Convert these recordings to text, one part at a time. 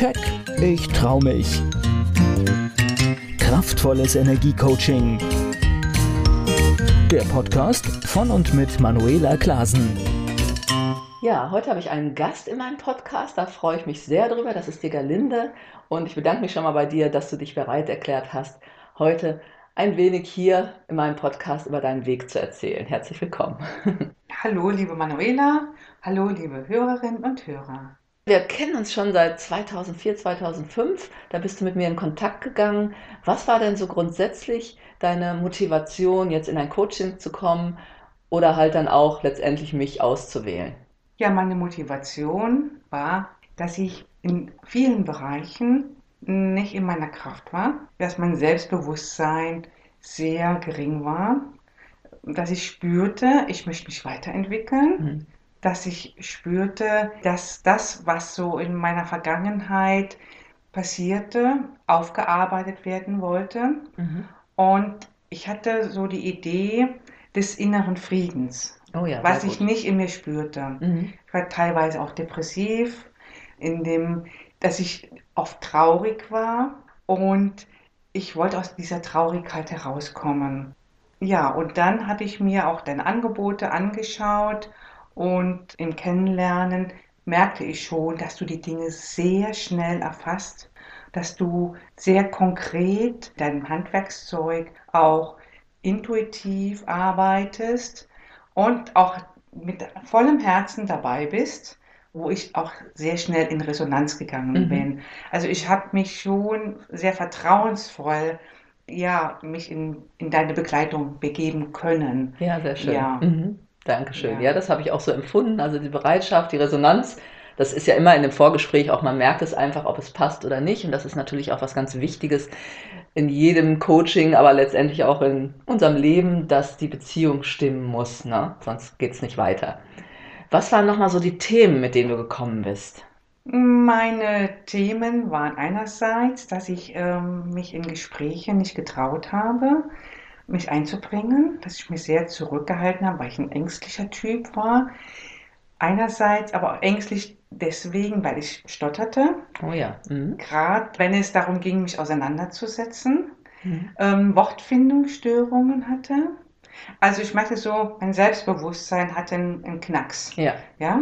Keck, ich trau mich. Kraftvolles Energiecoaching. Der Podcast von und mit Manuela Klasen. Ja, heute habe ich einen Gast in meinem Podcast. Da freue ich mich sehr drüber. Das ist die Galinde. Und ich bedanke mich schon mal bei dir, dass du dich bereit erklärt hast, heute ein wenig hier in meinem Podcast über deinen Weg zu erzählen. Herzlich willkommen. Hallo, liebe Manuela. Hallo, liebe Hörerinnen und Hörer. Wir kennen uns schon seit 2004, 2005. Da bist du mit mir in Kontakt gegangen. Was war denn so grundsätzlich deine Motivation, jetzt in ein Coaching zu kommen oder halt dann auch letztendlich mich auszuwählen? Ja, meine Motivation war, dass ich in vielen Bereichen nicht in meiner Kraft war, dass mein Selbstbewusstsein sehr gering war, dass ich spürte, ich möchte mich weiterentwickeln, mhm. Dass ich spürte, dass das, was so in meiner Vergangenheit passierte, aufgearbeitet werden wollte. Mhm. Und ich hatte so die Idee des inneren Friedens, oh ja, was ich nicht in mir spürte. Mhm. Ich war teilweise auch depressiv, in dem, dass ich oft traurig war und ich wollte aus dieser Traurigkeit herauskommen. Ja, und dann hatte ich mir auch deine Angebote angeschaut und im Kennenlernen merkte ich schon, dass du die Dinge sehr schnell erfasst, dass du sehr konkret dein Handwerkszeug auch intuitiv arbeitest und auch mit vollem Herzen dabei bist wo ich auch sehr schnell in Resonanz gegangen mhm. bin. Also ich habe mich schon sehr vertrauensvoll ja, mich in, in deine Begleitung begeben können. Ja, sehr schön. Ja. Mhm. Dankeschön. Ja. ja, das habe ich auch so empfunden. Also die Bereitschaft, die Resonanz, das ist ja immer in dem Vorgespräch auch, man merkt es einfach, ob es passt oder nicht. Und das ist natürlich auch was ganz Wichtiges in jedem Coaching, aber letztendlich auch in unserem Leben, dass die Beziehung stimmen muss. Ne? Sonst geht es nicht weiter. Was waren nochmal so die Themen, mit denen du gekommen bist? Meine Themen waren einerseits, dass ich ähm, mich in Gespräche nicht getraut habe, mich einzubringen, dass ich mich sehr zurückgehalten habe, weil ich ein ängstlicher Typ war. Einerseits aber auch ängstlich deswegen, weil ich stotterte. Oh ja. Mhm. Gerade wenn es darum ging, mich auseinanderzusetzen. Mhm. Ähm, Wortfindungsstörungen hatte. Also ich merkte so, mein Selbstbewusstsein hatte einen, einen Knacks. Ja. Ja.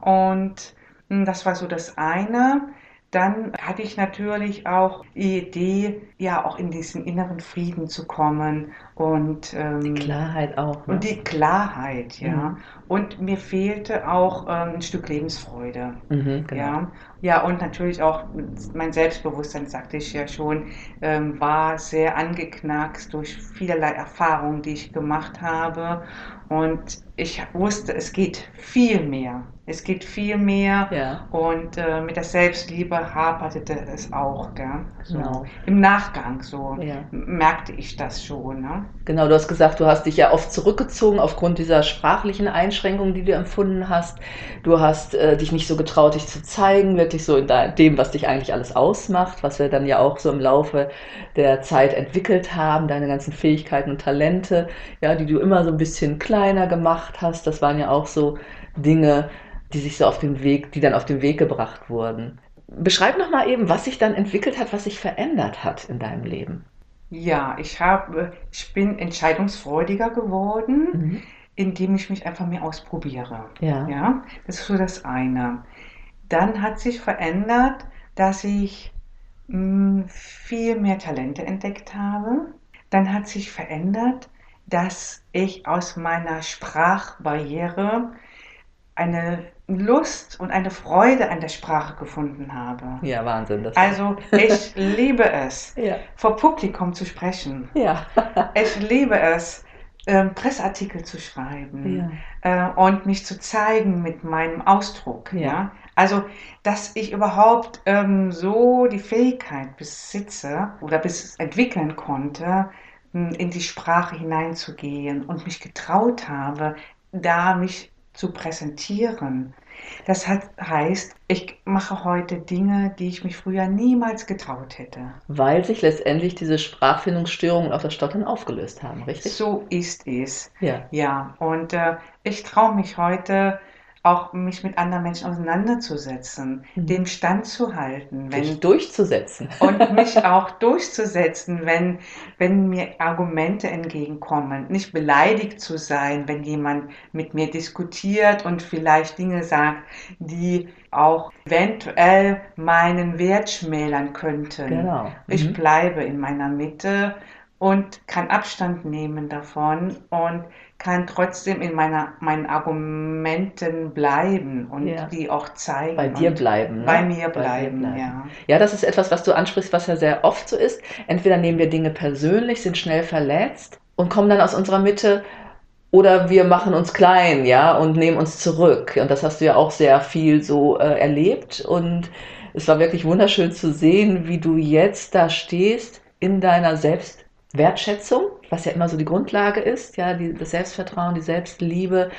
Und hm, das war so das eine. Dann hatte ich natürlich auch die Idee, ja, auch in diesen inneren Frieden zu kommen und ähm, die Klarheit auch. Ne? Und die Klarheit, ja. Mhm. Und mir fehlte auch ähm, ein Stück Lebensfreude. Mhm, genau. Ja. Ja, und natürlich auch mein Selbstbewusstsein, sagte ich ja schon, ähm, war sehr angeknackst durch vielerlei Erfahrungen, die ich gemacht habe. Und ich wusste, es geht viel mehr. Es geht viel mehr. Ja. Und äh, mit der Selbstliebe haperte es auch. Gell? So. Genau. Im Nachgang so ja. merkte ich das schon. Ne? Genau, du hast gesagt, du hast dich ja oft zurückgezogen aufgrund dieser sprachlichen Einschränkungen, die du empfunden hast. Du hast äh, dich nicht so getraut, dich zu zeigen, wirklich so in dem, was dich eigentlich alles ausmacht, was wir dann ja auch so im Laufe der Zeit entwickelt haben, deine ganzen Fähigkeiten und Talente, ja, die du immer so ein bisschen kleiner gemacht hast. Das waren ja auch so Dinge, die sich so auf den Weg, die dann auf den Weg gebracht wurden. Beschreib noch mal eben, was sich dann entwickelt hat, was sich verändert hat in deinem Leben. Ja, ich habe, ich bin entscheidungsfreudiger geworden, mhm. indem ich mich einfach mehr ausprobiere. Ja. ja, das ist so das eine. Dann hat sich verändert, dass ich mh, hm, viel mehr Talente entdeckt habe. Dann hat sich verändert, dass ich aus meiner Sprachbarriere eine Lust und eine Freude an der Sprache gefunden habe. Ja, Wahnsinn. Das also ich liebe es, ja. vor Publikum zu sprechen. Ja. ich liebe es, ähm, Pressartikel zu schreiben ja. äh, und mich zu zeigen mit meinem Ausdruck. Ja. ja? Also, dass ich überhaupt ähm, so die Fähigkeit besitze oder bis entwickeln konnte, in die Sprache hineinzugehen und mich getraut habe, da mich zu präsentieren. Das hat, heißt, ich mache heute Dinge, die ich mich früher niemals getraut hätte. Weil sich letztendlich diese Sprachfindungsstörungen auf das Stottern aufgelöst haben, richtig? So ist es. Ja. Ja, und äh, ich traue mich heute auch mich mit anderen Menschen auseinanderzusetzen, Mhm. dem standzuhalten, wenn, Dich durchzusetzen. und mich auch durchzusetzen, wenn, wenn mir Argumente entgegenkommen. Nicht beleidigt zu sein, wenn jemand mit mir diskutiert und vielleicht Dinge sagt, die auch eventuell meinen Wert schmälern könnten. Genau. Ich Mhm. bleibe in meiner Mitte und kann Abstand nehmen davon und kann trotzdem in meiner, meinen Argumenten bleiben und Ja. die auch zeigen. Bei dir bleiben. Ne? Bei mir Bei bleiben, bleiben. ja. Ja, das ist etwas, was du ansprichst, was ja sehr oft so ist. Entweder nehmen wir Dinge persönlich, sind schnell verletzt und kommen dann aus unserer Mitte oder wir machen uns klein, ja, und nehmen uns zurück. Und das hast du ja auch sehr viel so äh, erlebt. Und es war wirklich wunderschön zu sehen, wie du jetzt da stehst in deiner Selbstwertschätzung, was ja immer so die Grundlage ist, ja, die, das Selbstvertrauen, die Selbstliebe,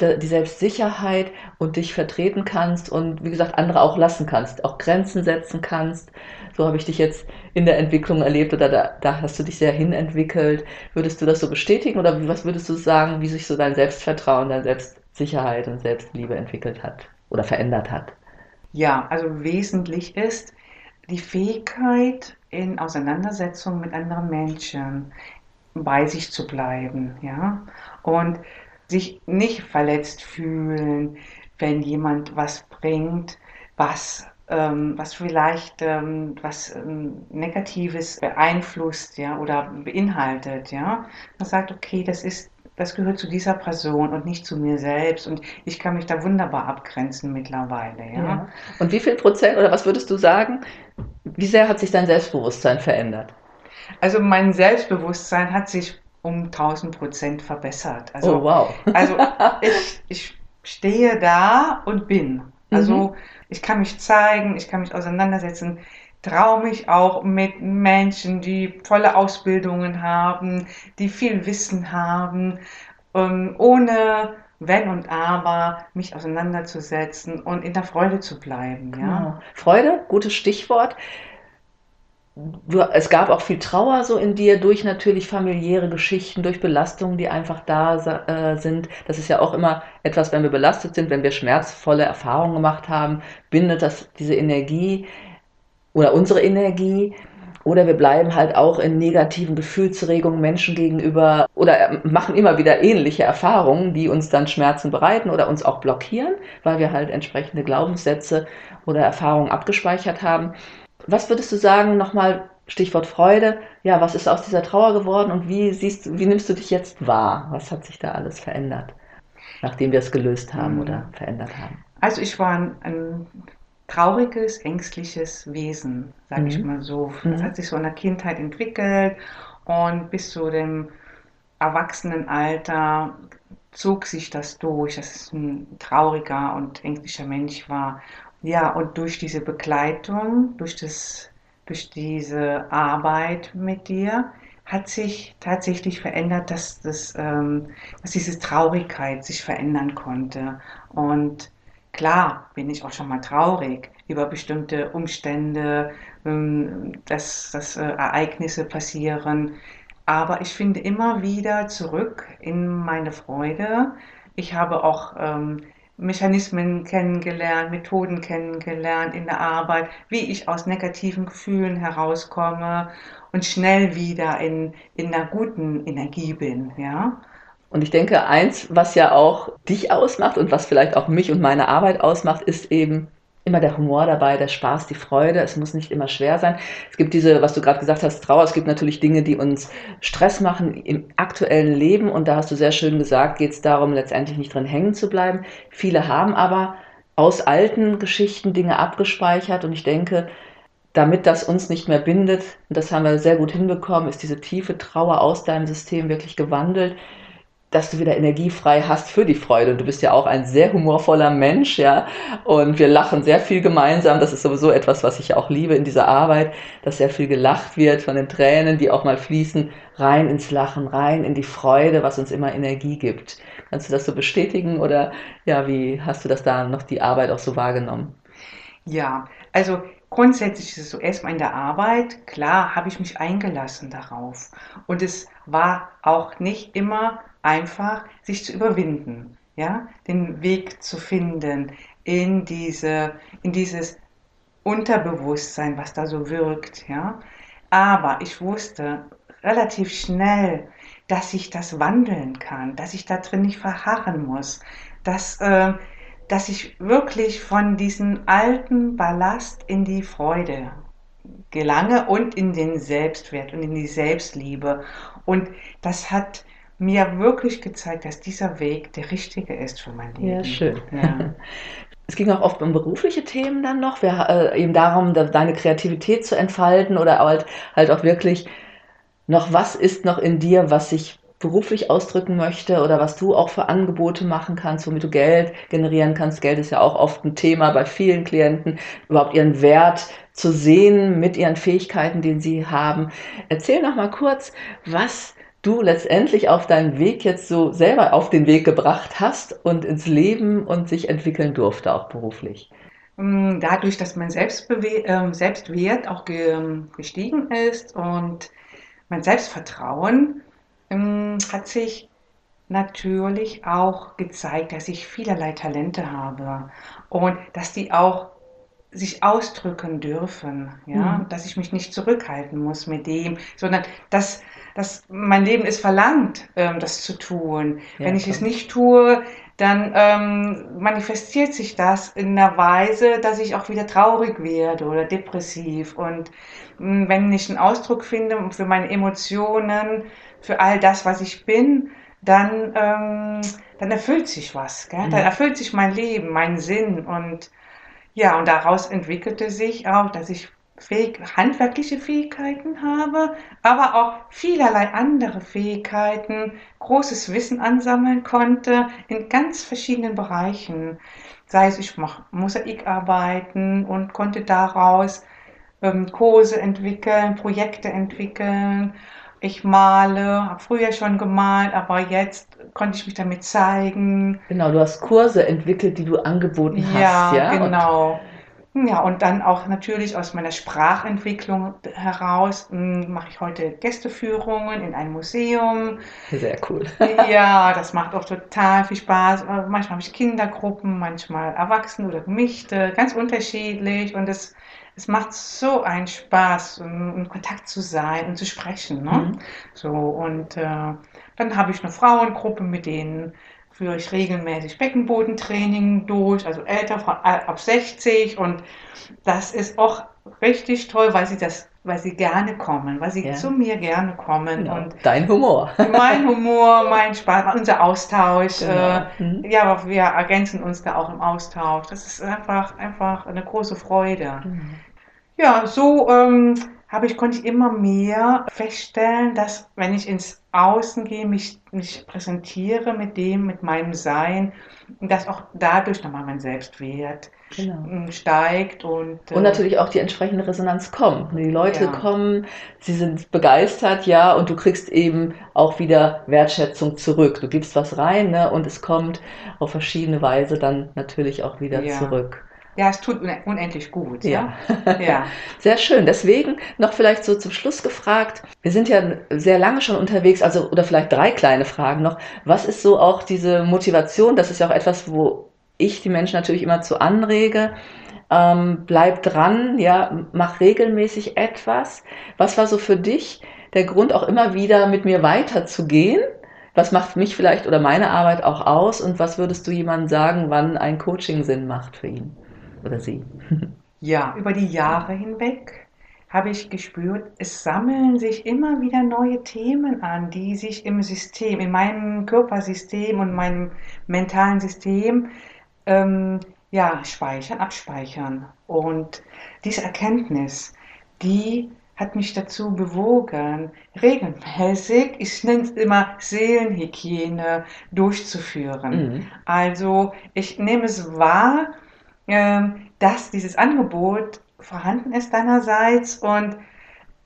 die, die Selbstsicherheit und dich vertreten kannst und wie gesagt andere auch lassen kannst, auch Grenzen setzen kannst. So habe ich dich jetzt in der Entwicklung erlebt oder da, da hast du dich sehr hinentwickelt. Würdest du das so bestätigen oder was würdest du sagen, wie sich so dein Selbstvertrauen, deine Selbstsicherheit und Selbstliebe entwickelt hat oder verändert hat? Ja, also wesentlich ist die Fähigkeit, in Auseinandersetzung mit anderen Menschen bei sich zu bleiben, ja, und sich nicht verletzt fühlen, wenn jemand was bringt, was ähm, was vielleicht ähm, was ähm, Negatives beeinflusst, ja, oder beinhaltet, ja. Man sagt, okay, das ist das gehört zu dieser Person und nicht zu mir selbst. Und ich kann mich da wunderbar abgrenzen mittlerweile. Ja? Ja. Und wie viel Prozent oder was würdest du sagen, wie sehr hat sich dein Selbstbewusstsein verändert? Also mein Selbstbewusstsein hat sich um 1000 Prozent verbessert. Also, oh, wow. also ich, ich stehe da und bin. Also Mhm. ich kann mich zeigen, ich kann mich auseinandersetzen, traue mich auch mit Menschen, die tolle Ausbildungen haben, die viel Wissen haben, ähm, ohne wenn und aber mich auseinanderzusetzen und in der Freude zu bleiben. Ja? Genau. Freude, gutes Stichwort. Du, es gab auch viel Trauer so in dir durch natürlich familiäre Geschichten, durch Belastungen, die einfach da äh, sind. Das ist ja auch immer etwas, wenn wir belastet sind, wenn wir schmerzvolle Erfahrungen gemacht haben, bindet das diese Energie oder unsere Energie. Oder wir bleiben halt auch in negativen Gefühlsregungen Menschen gegenüber oder äh, machen immer wieder ähnliche Erfahrungen, die uns dann Schmerzen bereiten oder uns auch blockieren, weil wir halt entsprechende Glaubenssätze oder Erfahrungen abgespeichert haben. Was würdest du sagen, nochmal Stichwort Freude, ja, was ist aus dieser Trauer geworden und wie siehst du, wie nimmst du dich jetzt wahr? Was hat sich da alles verändert, nachdem wir es gelöst haben Mhm. oder verändert haben? Also ich war ein, ein trauriges, ängstliches Wesen, sage ich Mhm. mal so. Das Mhm. hat sich so in der Kindheit entwickelt und bis zu dem Erwachsenenalter zog sich das durch, dass es ein trauriger und ängstlicher Mensch war. Ja, und durch diese Begleitung, durch das, durch diese Arbeit mit dir, hat sich tatsächlich verändert, dass, das, ähm, dass diese Traurigkeit sich verändern konnte. Und klar bin ich auch schon mal traurig über bestimmte Umstände, ähm, dass, dass äh, Ereignisse passieren. Aber ich finde immer wieder zurück in meine Freude. Ich habe auch ähm, Mechanismen kennengelernt, Methoden kennengelernt in der Arbeit, wie ich aus negativen Gefühlen herauskomme und schnell wieder in, in einer guten Energie bin, ja. Und ich denke, eins, was ja auch dich ausmacht und was vielleicht auch mich und meine Arbeit ausmacht, ist eben immer der Humor dabei, der Spaß, die Freude. Es muss nicht immer schwer sein. Es gibt diese, was du gerade gesagt hast, Trauer. Es gibt natürlich Dinge, die uns Stress machen im aktuellen Leben. Und da hast du sehr schön gesagt, geht es darum, letztendlich nicht drin hängen zu bleiben. Viele haben aber aus alten Geschichten Dinge abgespeichert. Und ich denke, damit das uns nicht mehr bindet, und das haben wir sehr gut hinbekommen, ist diese tiefe Trauer aus deinem System wirklich gewandelt dass du wieder energiefrei hast für die Freude. Und du bist ja auch ein sehr humorvoller Mensch, ja. Und wir lachen sehr viel gemeinsam. Das ist sowieso etwas, was ich auch liebe in dieser Arbeit, dass sehr viel gelacht wird von den Tränen, die auch mal fließen, rein ins Lachen, rein in die Freude, was uns immer Energie gibt. Kannst du das so bestätigen oder ja, wie hast du das da noch die Arbeit auch so wahrgenommen? Ja, also grundsätzlich ist es so erstmal in der Arbeit, klar, habe ich mich eingelassen darauf. Und es war auch nicht immer einfach, sich zu überwinden. ja, den Weg zu finden in diese, in dieses Unterbewusstsein, was da so wirkt, ja. Aber ich wusste relativ schnell, dass ich das wandeln kann, dass ich da drin nicht verharren muss, dass, äh, dass ich wirklich von diesem alten Ballast in die Freude gelange und in den Selbstwert und in die Selbstliebe. Und das hat mir wirklich gezeigt, dass dieser Weg der richtige ist für mein Leben. Ja, schön. Ja. Es ging auch oft um berufliche Themen dann noch, wir, äh, eben darum, deine Kreativität zu entfalten oder halt, halt auch wirklich noch, was ist noch in dir, was sich beruflich ausdrücken möchte oder was du auch für Angebote machen kannst, womit du Geld generieren kannst. Geld ist ja auch oft ein Thema bei vielen Klienten, überhaupt ihren Wert zu sehen mit ihren Fähigkeiten, die sie haben. Erzähl noch mal kurz, was du letztendlich auf deinen Weg jetzt so selber auf den Weg gebracht hast und ins Leben und sich entwickeln durfte, auch beruflich? Mm, dadurch, dass mein Selbstbewe äh, Selbstwert auch ge ähm, gestiegen ist und mein Selbstvertrauen äh, hat sich natürlich auch gezeigt, dass ich vielerlei Talente habe und dass die auch sich ausdrücken dürfen, ja, mhm. dass ich mich nicht zurückhalten muss mit dem, sondern dass, dass mein Leben es verlangt, ähm, das zu tun. Ja, Wenn ich klar. es nicht tue, dann ähm, manifestiert sich das in einer Weise, dass ich auch wieder traurig werde oder depressiv. Und mh, hm, wenn ich einen Ausdruck finde für meine Emotionen, für all das, was ich bin, dann, ähm, dann erfüllt sich was. Gell? Mhm. Dann erfüllt sich mein Leben, mein Sinn und ja, und daraus entwickelte sich auch, dass ich fähig, handwerkliche Fähigkeiten habe, aber auch vielerlei andere Fähigkeiten, großes Wissen ansammeln konnte in ganz verschiedenen Bereichen. Sei es, ich mache Mosaikarbeiten und konnte daraus ähm, Kurse entwickeln, Projekte entwickeln. Ich male, habe früher schon gemalt, aber jetzt konnte ich mich damit zeigen. Genau, du hast Kurse entwickelt, die du angeboten hast. Ja, ja? genau. Und ja, und dann auch natürlich aus meiner Sprachentwicklung heraus hm, mache ich heute Gästeführungen in einem Museum. Sehr cool. ja, das macht auch total viel Spaß. Äh, manchmal habe ich Kindergruppen, manchmal Erwachsene oder Gemischte, ganz unterschiedlich. Und es, es macht so einen Spaß, in Kontakt zu sein und zu sprechen. Ne? Mhm. So, und äh, dann habe ich eine Frauengruppe, mit denen führe ich regelmäßig Beckenbodentraining durch, also älter von ab 60 und das ist auch richtig toll, weil sie das, weil sie gerne kommen, weil sie ja. zu mir gerne kommen genau. und dein Humor, mein Humor, mein Spaß, unser Austausch, genau. äh, mhm. ja, aber wir ergänzen uns da auch im Austausch. Das ist einfach einfach eine große Freude. Mhm. Ja, so ähm, habe ich, konnte ich immer mehr feststellen, dass wenn ich ins Außen gehe, mich, mich präsentiere mit dem, mit meinem Sein, dass auch dadurch nochmal mein Selbstwert genau. Ähm, steigt und, äh, und natürlich auch die entsprechende Resonanz kommt. Die Leute ja. kommen, sie sind begeistert, ja, und du kriegst eben auch wieder Wertschätzung zurück. Du gibst was rein, ne, und es kommt auf verschiedene Weise dann natürlich auch wieder ja. zurück. Ja, es tut unendlich gut. Ja. ja. Sehr schön. Deswegen noch vielleicht so zum Schluss gefragt. Wir sind ja sehr lange schon unterwegs, also oder vielleicht drei kleine Fragen noch. Was ist so auch diese Motivation? Das ist ja auch etwas, wo ich die Menschen natürlich immer zu anrege. Ähm, bleib dran, ja, mach regelmäßig etwas. Was war so für dich der Grund, auch immer wieder mit mir weiterzugehen? Was macht mich vielleicht oder meine Arbeit auch aus? Und was würdest du jemandem sagen, wann ein Coaching Sinn macht für ihn? Oder sie? Ja, über die Jahre hinweg habe ich gespürt, es sammeln sich immer wieder neue Themen an, die sich im System, in meinem Körpersystem und meinem mentalen System ähm, ja, speichern, abspeichern. Und diese Erkenntnis, die hat mich dazu bewogen, regelmäßig, ich nenne es immer Seelenhygiene, durchzuführen. Mhm. Also ich nehme es wahr, dass dieses Angebot vorhanden ist deinerseits und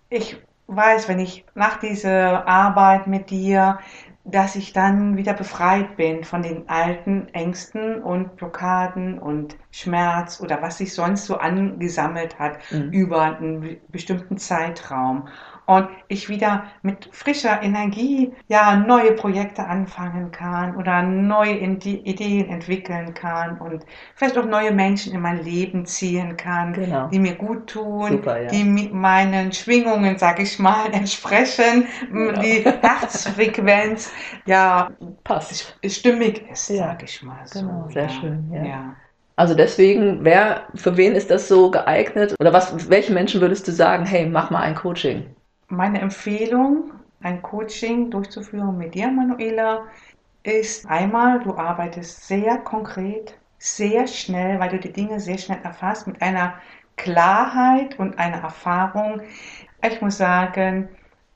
ich weiß, wenn ich nach dieser Arbeit mit dir, dass ich dann wieder befreit bin von den alten Ängsten und Blockaden und Schmerz oder was sich sonst so angesammelt hat mhm. über einen bestimmten Zeitraum. Und ich wieder mit frischer Energie ja neue Projekte anfangen kann oder neue Ideen entwickeln kann und vielleicht auch neue Menschen in mein Leben ziehen kann, genau. die mir gut tun, Super, ja. die meinen Schwingungen, sag ich mal, entsprechen, genau. die Herzfrequenz ja passt, stimmig ist, ja. sag ich mal. So. Genau, sehr ja. schön. ja. ja. Also deswegen, wer, für wen ist das so geeignet? Oder was, welche Menschen würdest du sagen, hey, mach mal ein Coaching? Meine Empfehlung, ein Coaching durchzuführen mit dir, Manuela, ist einmal, du arbeitest sehr konkret, sehr schnell, weil du die Dinge sehr schnell erfasst, mit einer Klarheit und einer Erfahrung. Ich muss sagen,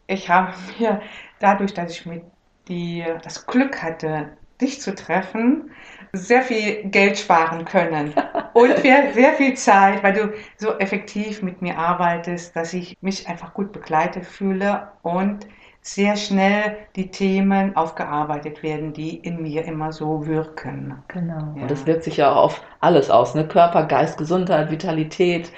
ich habe mir dadurch, dass ich mit dir das Glück hatte, dich zu treffen, sehr viel Geld sparen können und sehr viel Zeit, weil du so effektiv mit mir arbeitest, dass ich mich einfach gut begleitet fühle und sehr schnell die Themen aufgearbeitet werden, die in mir immer so wirken. Genau. Ja. Und das wirkt sich ja auch auf alles aus, ne? Körper, Geist, Gesundheit, Vitalität.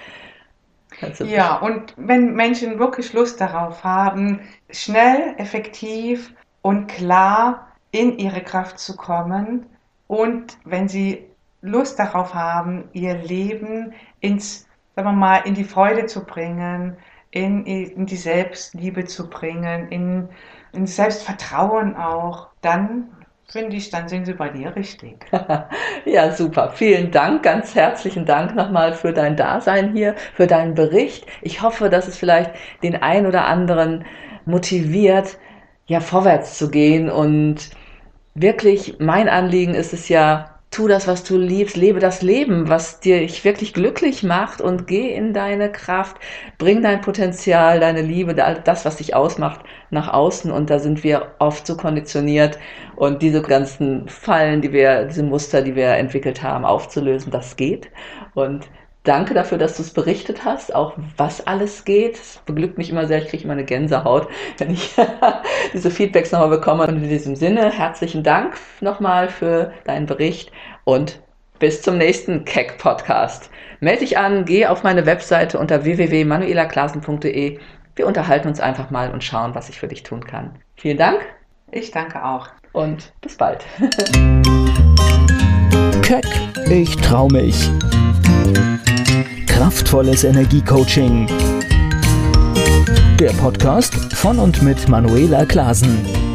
Ja, und wenn Menschen wirklich Lust darauf haben, schnell, effektiv und klar in ihre Kraft zu kommen und wenn sie Lust darauf haben, ihr Leben ins, sagen wir mal, in die Freude zu bringen, in, in die Selbstliebe zu bringen, in, in Selbstvertrauen auch, dann finde ich, dann sind sie bei dir richtig. ja, super. Vielen Dank, ganz herzlichen Dank nochmal für dein Dasein hier, für deinen Bericht. Ich hoffe, dass es vielleicht den einen oder anderen motiviert, ja, vorwärts zu gehen und wirklich mein Anliegen ist es ja, tu das, was du liebst, lebe das Leben, was dich wirklich glücklich macht und geh in deine Kraft, bring dein Potenzial, deine Liebe, das, was dich ausmacht, nach außen und da sind wir oft so konditioniert und diese ganzen Fallen, die wir, diese Muster, die wir entwickelt haben, aufzulösen, das geht. Und Danke dafür, dass du es berichtet hast, auch was alles geht. Es beglückt mich immer sehr, ich kriege immer eine Gänsehaut, wenn ich diese Feedbacks nochmal bekomme. Und in diesem Sinne, herzlichen Dank nochmal für deinen Bericht und bis zum nächsten Keck Podcast. Melde dich an, geh auf meine Webseite unter www.manuelaklasen.de. Wir unterhalten uns einfach mal und schauen, was ich für dich tun kann. Vielen Dank. Ich danke auch. Und bis bald. Keck, ich trau mich. Kraftvolles Energiecoaching. Der Podcast von und mit Manuela Klasen.